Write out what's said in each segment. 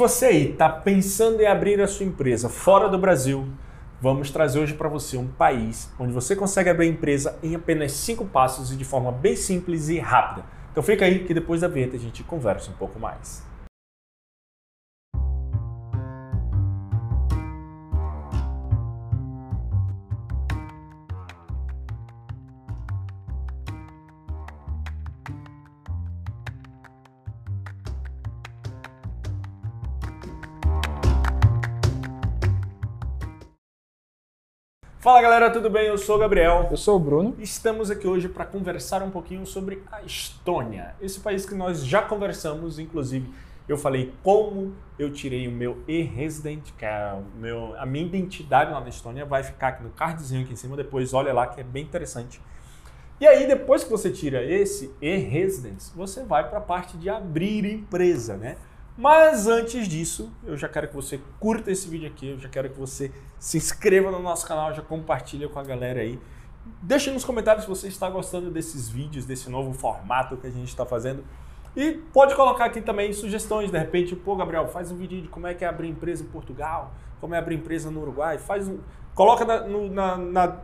Você aí está pensando em abrir a sua empresa fora do Brasil, vamos trazer hoje para você um país onde você consegue abrir a empresa em apenas cinco passos e de forma bem simples e rápida. Então fica aí que depois da vinheta a gente conversa um pouco mais. Fala galera, tudo bem? Eu sou o Gabriel. Eu sou o Bruno. Estamos aqui hoje para conversar um pouquinho sobre a Estônia. Esse país que nós já conversamos, inclusive eu falei como eu tirei o meu e-resident, que é meu, a minha identidade lá na Estônia, vai ficar aqui no cardzinho aqui em cima, depois olha lá que é bem interessante. E aí depois que você tira esse e-residence, você vai para a parte de abrir empresa, né? Mas antes disso, eu já quero que você curta esse vídeo aqui, eu já quero que você se inscreva no nosso canal, já compartilha com a galera aí. Deixe nos comentários se você está gostando desses vídeos, desse novo formato que a gente está fazendo. E pode colocar aqui também sugestões, de repente, pô, Gabriel, faz um vídeo de como é que é abrir empresa em Portugal, como é abrir empresa no Uruguai, faz um. Coloca na, no, na, na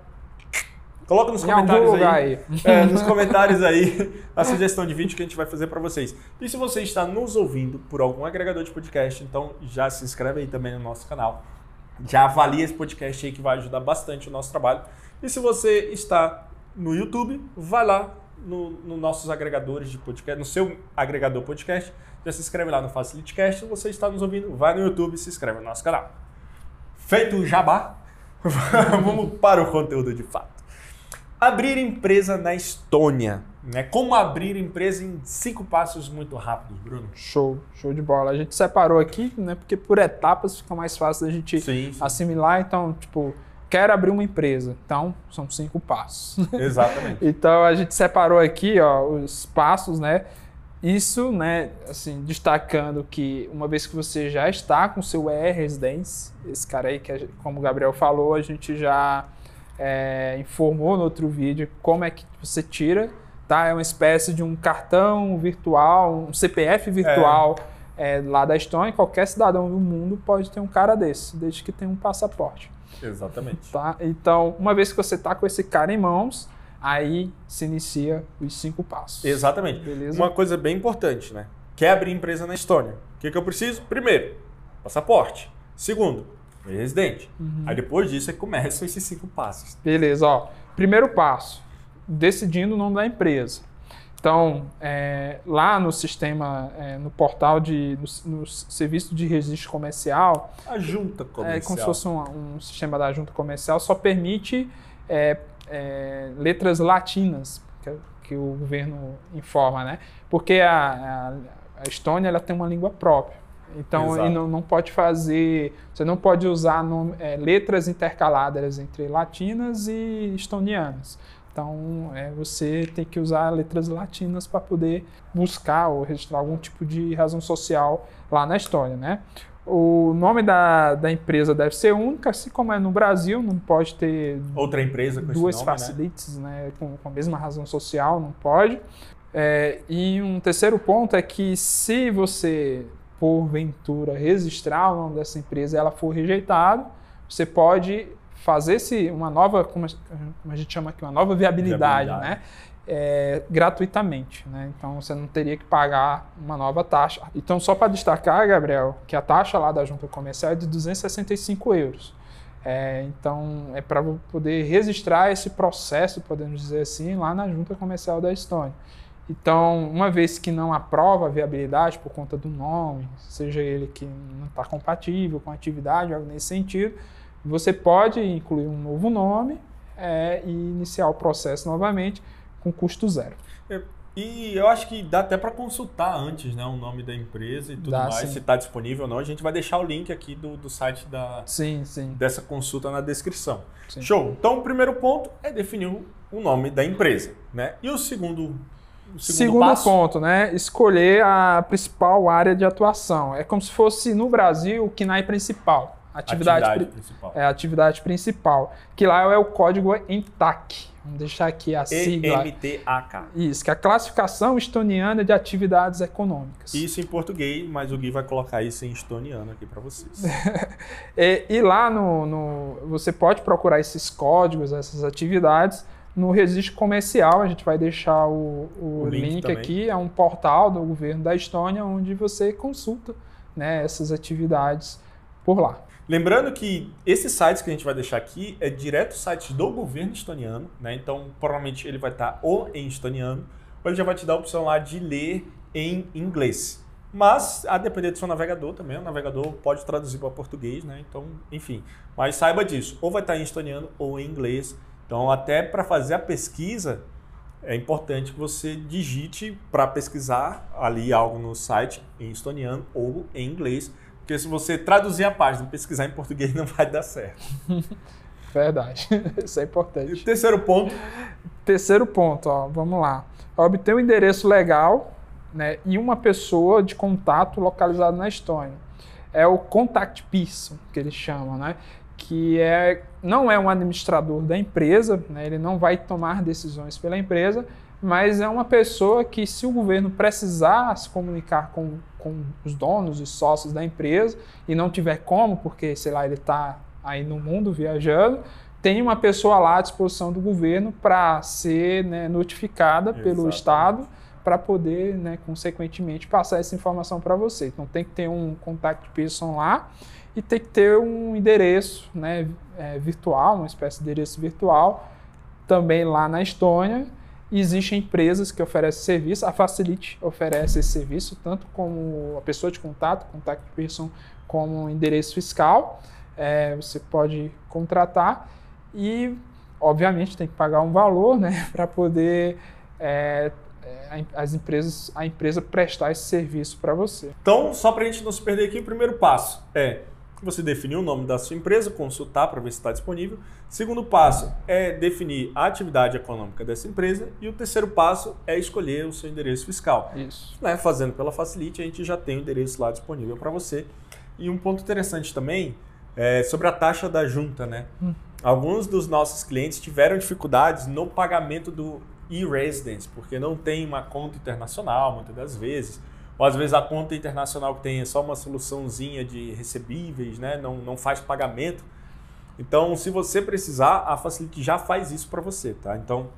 Coloca nos comentários aí, aí. É, nos comentários aí a sugestão de vídeo que a gente vai fazer para vocês. E se você está nos ouvindo por algum agregador de podcast, então já se inscreve aí também no nosso canal. Já avalia esse podcast aí que vai ajudar bastante o nosso trabalho. E se você está no YouTube, vai lá nos no nossos agregadores de podcast, no seu agregador podcast, já se inscreve lá no Facilitecast. Se você está nos ouvindo, vai no YouTube e se inscreve no nosso canal. Feito o jabá, vamos para o conteúdo de fato. Abrir empresa na Estônia. Né? Como abrir empresa em cinco passos muito rápidos, Bruno? Show, show de bola. A gente separou aqui, né? Porque por etapas fica mais fácil da gente sim, sim. assimilar. Então, tipo, quero abrir uma empresa. Então, são cinco passos. Exatamente. então, a gente separou aqui, ó, os passos, né? Isso, né, assim, destacando que uma vez que você já está com seu e-residence, esse cara aí que, como o Gabriel falou, a gente já é, informou no outro vídeo como é que você tira, tá? É uma espécie de um cartão virtual, um CPF virtual é. É, lá da Estônia. Qualquer cidadão do mundo pode ter um cara desse, desde que tenha um passaporte. Exatamente. Tá? Então, uma vez que você está com esse cara em mãos, aí se inicia os cinco passos. Exatamente. Beleza? Uma coisa bem importante, né? Quer abrir empresa na Estônia? O que, que eu preciso? Primeiro, passaporte. Segundo, residente. Uhum. Aí depois disso é que começam esses cinco passos. Beleza, ó. Primeiro passo, decidindo o nome da empresa. Então, é, lá no sistema, é, no portal de, no, no, serviço de registro comercial, a junta comercial, é como se fosse um, um sistema da junta comercial, só permite é, é letras latinas que, que, o governo informa, né? Porque a, a, a Estônia ela tem uma língua própria. Então, não, não, pode fazer, você não pode usar nome, é, letras intercaladas entre latinas e estonianas. Então, é, você tem que usar letras latinas para poder buscar ou registrar algum tipo de razão social lá na Estônia, né? O nome da, da empresa deve ser única, assim como é no Brasil, não pode ter outra empresa com duas nome, facilities, né? né com, com, a mesma razão social, não pode. É, e um terceiro ponto é que se você porventura registrar o nome dessa empresa e ela for rejeitada, você pode fazer se uma nova, como a gente chama aqui, uma nova viabilidade, viabilidade. né? É, gratuitamente, né? Então você não teria que pagar uma nova taxa. Então só para destacar, Gabriel, que a taxa lá da junta comercial é de 265 euros. É, então é para poder registrar esse processo, podemos dizer assim, lá na junta comercial da Estônia. Então, uma vez que não aprova a viabilidade por conta do nome, seja ele que não está compatível com a atividade, algo nesse sentido, você pode incluir um novo nome é, e iniciar o processo novamente com custo zero. É, e eu acho que dá até para consultar antes né, o nome da empresa e tudo dá, mais, sim. se está disponível ou não. A gente vai deixar o link aqui do, do site da, sim, sim. dessa consulta na descrição. Show! Então, o primeiro ponto é definir o nome da empresa. Né? E o segundo segundo, segundo passo? ponto, né? Escolher a principal área de atuação. É como se fosse no Brasil o KNAI principal. atividade, Atividade pri- principal. é a atividade principal, que lá é o código EMTAC. Vamos deixar aqui a sigla. EMTAK. Isso, que é a classificação estoniana de atividades econômicas. Isso em português, mas o Gui vai colocar isso em estoniano aqui para vocês. E, e lá no, no- você pode procurar esses códigos, essas atividades no registro comercial. A gente vai deixar o, o O link link, aqui. É um portal do governo da Estônia onde você consulta né, essas atividades por lá. Lembrando que esses sites que a gente vai deixar aqui é direto sites do governo estoniano, né? Então, provavelmente ele vai estar ou em estoniano, ou ele já vai te dar a opção lá de ler em inglês. Mas, a depender do seu navegador também, o navegador pode traduzir para português, né? Então, enfim. Mas saiba disso, ou vai estar em estoniano ou em inglês. Então, até para fazer a pesquisa, é importante que você digite para pesquisar ali algo no site em estoniano ou em inglês, porque se você traduzir a página e pesquisar em português não vai dar certo. Verdade. Isso é E o importante. terceiro ponto, Terceiro ponto, ó, vamos lá. Obter o endereço legal né, e uma pessoa de contato localizado na Estônia. É o contact person, que eles chamam, né? Que é, não é um administrador da empresa, né, ele não vai tomar decisões pela empresa, mas é uma pessoa que, se o governo precisar se comunicar com, com os donos e sócios da empresa e não tiver como, porque, sei lá, ele está aí no mundo viajando, tem uma pessoa lá à disposição do governo para ser né, notificada pelo Exatamente. Estado para poder, né, consequentemente, passar essa informação para você. Então tem que ter um contact person lá e tem que ter um endereço né, é, virtual, uma espécie de endereço virtual, também lá na Estônia. Existem empresas que oferecem serviço, a Facilite oferece esse serviço, tanto como a pessoa de contato, contact person, como endereço fiscal. É, você pode contratar e, obviamente, tem que pagar um valor né, para poder é, as empresas, a empresa prestar esse serviço para você. Então, só para a gente não se perder aqui, o primeiro passo é você definir o nome da sua empresa, consultar para ver se está disponível. Segundo passo é definir a atividade econômica dessa empresa. E o terceiro passo é escolher o seu endereço fiscal. Isso. Né, fazendo pela Facilite, a gente já tem o endereço lá disponível para você. E um ponto interessante também é sobre a taxa da junta, né? Hum. Alguns dos nossos clientes tiveram dificuldades no pagamento do e-residence, porque não tem uma conta internacional, muitas das vezes. Ou às vezes a conta internacional que tem é só uma soluçãozinha de recebíveis, né? não, não faz pagamento. Então, se você precisar, a Facility já faz isso para você, tá? Então,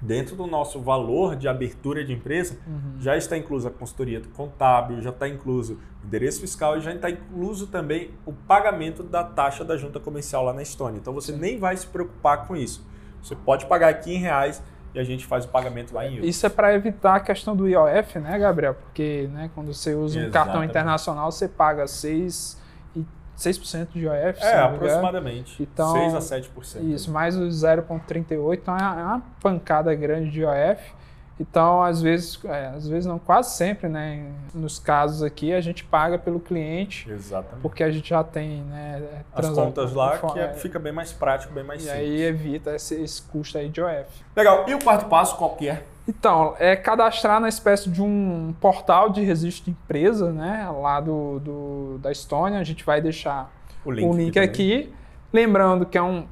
dentro do nosso valor de abertura de empresa, Uhum. já está inclusa a consultoria contábil, já está incluso o endereço fiscal e já está incluso também o pagamento da taxa da junta comercial lá na Estônia. Então você Sim. nem vai se preocupar com isso. Você pode pagar aqui em reais e a gente faz o pagamento lá em euros. Isso é para evitar a questão do IOF, né, Gabriel? Porque né, quando você usa um cartão Exatamente. internacional, você paga 6, e 6% de IOF. É, aproximadamente. Então, 6 a 7%. Isso, mais o 0,38, então uma é uma pancada grande de IOF. Então, às vezes, é, às vezes não, quase sempre, né? Nos casos aqui, a gente paga pelo cliente, Exatamente. porque a gente já tem, né? As contas lá que é- é, fica bem mais prático, bem mais E simples. aí evita esse, esse custo aí de IOF. Legal. E o quarto passo qual que é? Então, é cadastrar na espécie de um portal de registro de empresa, né? Lá do, do- da Estônia. A gente vai deixar O link, o link também. Lembrando que é um,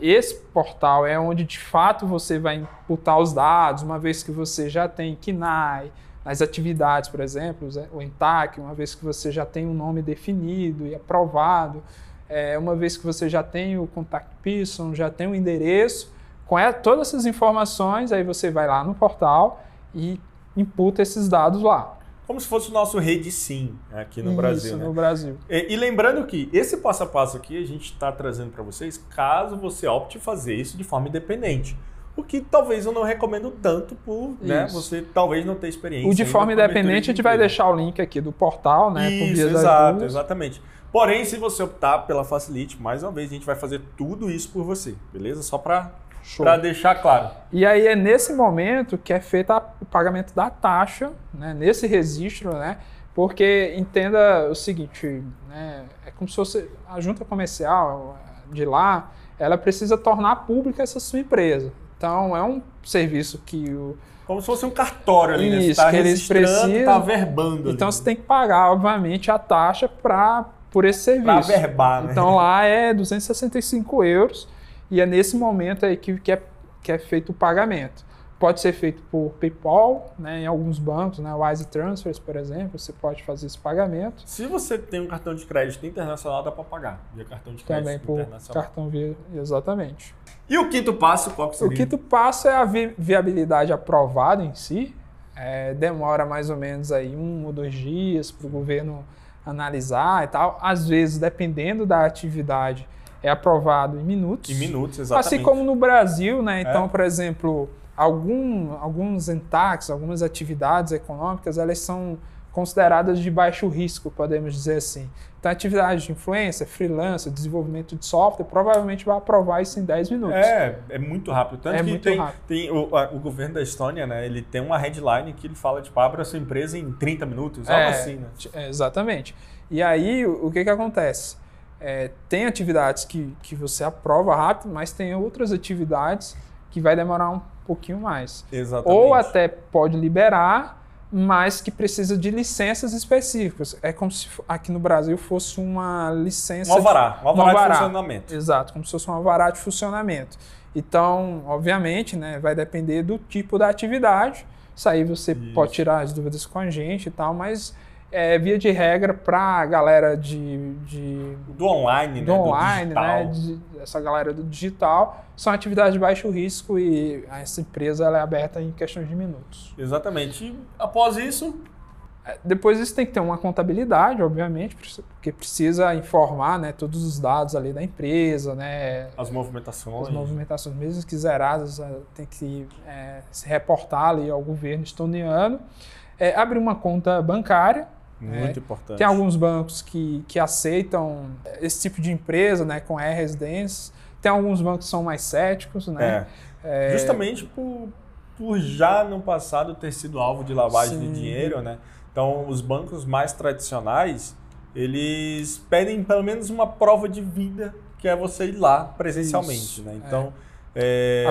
esse portal é onde de fato você vai imputar os dados, uma vez que você já tem KNAI, nas atividades, por exemplo, o ENTAC, uma vez que você já tem um nome definido e aprovado, é, uma vez que você já tem o contact person, já tem o endereço, com e- todas essas informações, aí você vai lá no portal e imputa esses dados lá. Como se fosse o nosso rede sim aqui no Isso, Brasil, né? no Brasil. E, e lembrando que esse passo a passo aqui a gente está trazendo para vocês caso você opte fazer isso de forma independente. O que talvez eu não recomendo tanto por né, você talvez não ter experiência. O de forma independente, de a gente vai deixar o link aqui do portal, né? Isso, exato, exatamente. Porém, se você optar pela Facilite, mais uma vez a gente vai fazer tudo isso por você, beleza? Só para Show. deixar claro. E aí é nesse momento que é feito o pagamento da taxa, né? Nesse registro, né? Porque entenda o seguinte, né? É como se fosse a junta comercial de lá, ela precisa tornar pública essa sua empresa. Então é um serviço que o Como se fosse um cartório ali, né? Você Isso, tá que eles registrando, precisam. tá verbando ali. Então você tem que pagar, obviamente, a taxa para por esse serviço. Para verbar, né? Então lá é 265 euros e é nesse momento aí que, que, é, que é feito o pagamento. Pode ser feito por PayPal, né, em alguns bancos, né, Wise Transfers, por exemplo, você pode fazer esse pagamento. Se você tem um cartão de crédito internacional, dá para pagar via cartão de crédito Também por internacional. cartão via, exatamente. E o quinto passo, qual que O seria? quinto passo é a vi- viabilidade aprovada em si. É, demora mais ou menos aí um ou dois dias para o governo analisar e tal. Às vezes, dependendo da atividade, é aprovado em minutos. Em minutos, exatamente. Assim como no Brasil, né? Então, É. por exemplo, algum, alguns entaques, algumas atividades econômicas, elas são consideradas de baixo risco, podemos dizer assim. Então, atividade de influência, freelancer, desenvolvimento de software, provavelmente vai aprovar isso em 10 minutos. É, é muito rápido. Tanto É que muito tem, rápido. tem o, a- o governo da Estônia, né? Ele tem uma headline que ele fala, tipo, abra sua empresa em 30 minutos, algo É, assim, né? É, exatamente. E aí, o, o que que acontece? É, tem atividades que, que você aprova rápido, mas tem outras atividades que vai demorar um pouquinho mais. Exatamente. Ou até pode liberar, mas que precisa de licenças específicas. É como se aqui no Brasil fosse uma licença... Um alvará, um alvará, Um alvará. de funcionamento. Exato, como se fosse um alvará de funcionamento. Então, obviamente, né, vai depender do tipo da atividade. Isso aí você Isso. pode tirar as dúvidas com a gente e tal, mas é, via de regra para a galera de, de Do online, né? do online, né, digital. de- essa galera do digital, são atividades de baixo risco e essa empresa é aberta em questões de minutos. Exatamente. E após isso, É, Depois isso tem que ter uma contabilidade, obviamente, porque precisa informar né, todos os dados ali da empresa, né, as movimentações. as movimentações, mesmo que zeradas, eh, tem que eh, se reportar ali ao governo estoniano. É, abrir uma conta bancária. Muito importante. Tem alguns bancos que, que aceitam esse tipo de empresa, né, com e-residências. Tem alguns bancos que são mais céticos, né? É. Justamente por, por já no passado ter sido alvo de lavagem Sim. de dinheiro, né? Então, os bancos mais tradicionais, eles pedem pelo menos uma prova de vida, que é você ir lá presencialmente, Isso, né? Então, é.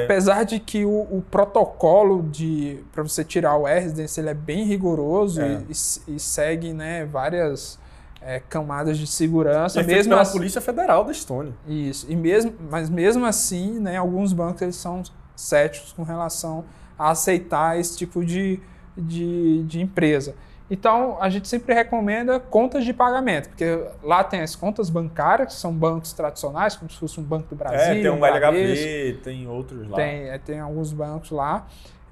Apesar de que o, o protocolo de para você tirar o e-residência ele é bem rigoroso É. e, e- e segue né, várias eh, camadas de segurança. é feito mesmo pela assim, Polícia Federal da Estônia. Isso. E mesmo, mas mesmo assim, né, alguns bancos eles são céticos com relação a aceitar esse tipo de, de, de empresa. Então, a gente sempre recomenda contas de pagamento, porque lá tem as contas bancárias, que são bancos tradicionais, como se fosse um Banco do Brasil. é, tem um Bradesco, LHV, tem outros lá. Tem, é, tem alguns bancos lá.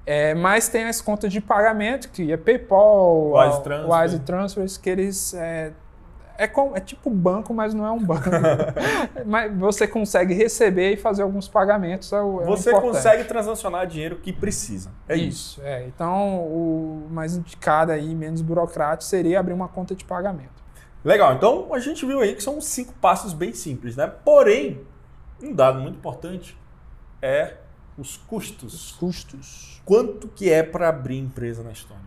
É, mas tem as contas de pagamento, que é PayPal, Wise Transfer. Wise Transfers, que eles. É, é, com- é tipo banco, mas não é um banco. mas você consegue receber e fazer alguns pagamentos. É o, é Você importante. consegue transacionar dinheiro que precisa. É isso. Isso, é. Então, o mais indicado aí, menos burocrático, seria abrir uma conta de pagamento. Legal, então a gente viu aí que são cinco passos bem simples, né? Porém, um dado muito importante é os custos. Custos. Quanto que é para abrir empresa na Estônia?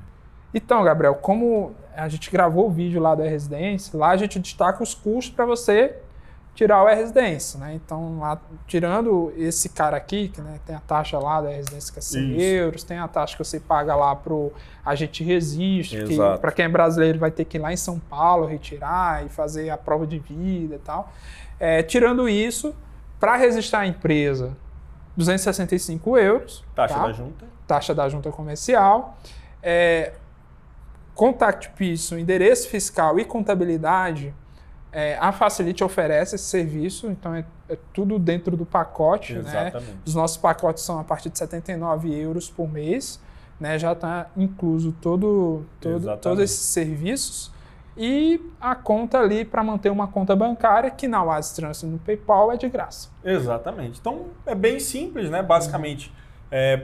Então, Gabriel, como a gente gravou o vídeo lá da residência, lá a gente destaca os custos para você tirar o e-residência, né? Então, lá, tirando esse cara aqui, que né, tem a taxa lá da residência que é 100 Isso. euros, tem a taxa que você paga lá pro agente registro, que para quem é brasileiro vai ter que ir lá em São Paulo retirar e fazer a prova de vida e tal. É, tirando isso, para registrar a empresa, 265 euros. Taxa tá? da junta? taxa da junta comercial. É, Contact Pearson, endereço fiscal e contabilidade, é, a Facilite oferece esse serviço, então é, é tudo dentro do pacote. Né? Exatamente. Os nossos pacotes são a partir de 79 euros por mês, né? já está incluso todo, todo, Exatamente. todos esses serviços. E a conta ali para manter uma conta bancária, que na Wise Transfer no PayPal é de graça. Exatamente. Então é bem simples, né? Basicamente,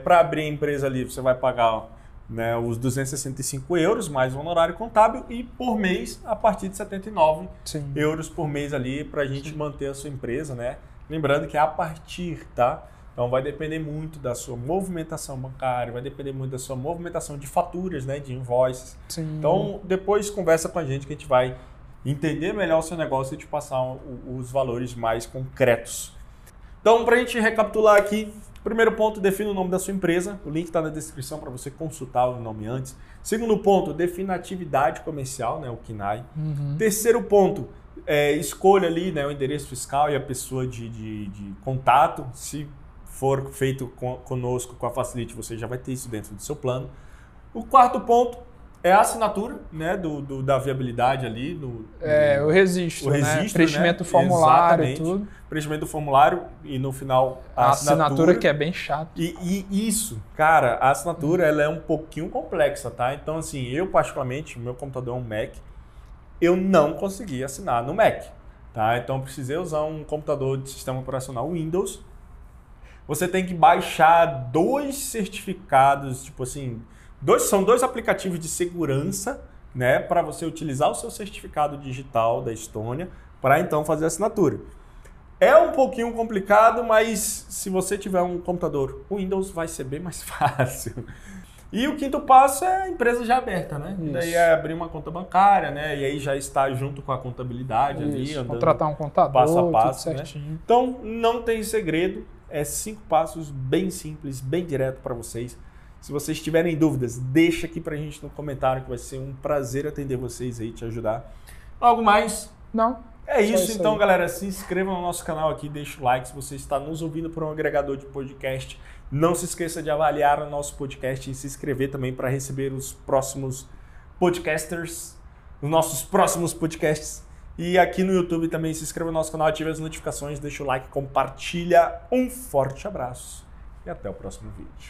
para abrir a empresa ali, você vai pagar né, os 265 euros mais o honorário contábil e por mês a partir de 79 Sim. euros por mês ali para a gente manter a sua empresa, né? Lembrando que é a partir, tá? Então vai depender muito da sua movimentação bancária, vai depender muito da sua movimentação de faturas, né? De invoices. Sim. Então depois conversa com a gente que a gente vai entender melhor o seu negócio e te passar os valores mais concretos. Então, para a gente recapitular aqui, primeiro ponto, defina o nome da sua empresa. O link está na descrição para você consultar o nome antes. Segundo ponto, defina a atividade comercial, né, o KINAI. Uhum. Terceiro ponto, É, escolha ali né, o endereço fiscal e a pessoa de, de, de contato. Se for feito com, conosco, com a Facilite, você já vai ter isso dentro do seu plano. O quarto ponto é a assinatura né, do, do da viabilidade ali. Do, é, o registro, o né? registro, Preenchimento do né? formulário e Exatamente. tudo. preenchimento do formulário e no final a, A assinatura que é bem chato. E, e isso, cara, a assinatura ela é um pouquinho complexa, tá? Então, assim, eu particularmente, o meu computador é um Mac, eu não consegui assinar no Mac, tá? Então, eu precisei usar um computador de sistema operacional Windows. Você tem que baixar dois certificados, tipo assim, dois, são dois aplicativos de segurança, né, para você utilizar o seu certificado digital da Estônia para então fazer a assinatura. É um pouquinho complicado, mas se você tiver um computador Windows, vai ser bem mais fácil. E o quinto passo é a empresa já aberta, né? Isso. Daí é abrir uma conta bancária, né? E aí já está junto com a contabilidade ali, Isso, andando contratar um contador, passo a passo, né? então, não tem segredo, é cinco passos bem simples, bem direto para vocês. Se vocês tiverem dúvidas, deixa aqui pra gente no comentário que vai ser um prazer atender vocês aí, te ajudar. Algo mais? Não, É Só isso, isso então, aí. galera. Se inscreva no nosso canal aqui, deixa o like se você está nos ouvindo por um agregador de podcast. Não se esqueça de avaliar o nosso podcast e se inscrever também para receber os próximos podcasters, os nossos próximos podcasts. E aqui no YouTube também se inscreva no nosso canal, ative as notificações, deixa o like, compartilha. Um forte abraço e até o próximo vídeo.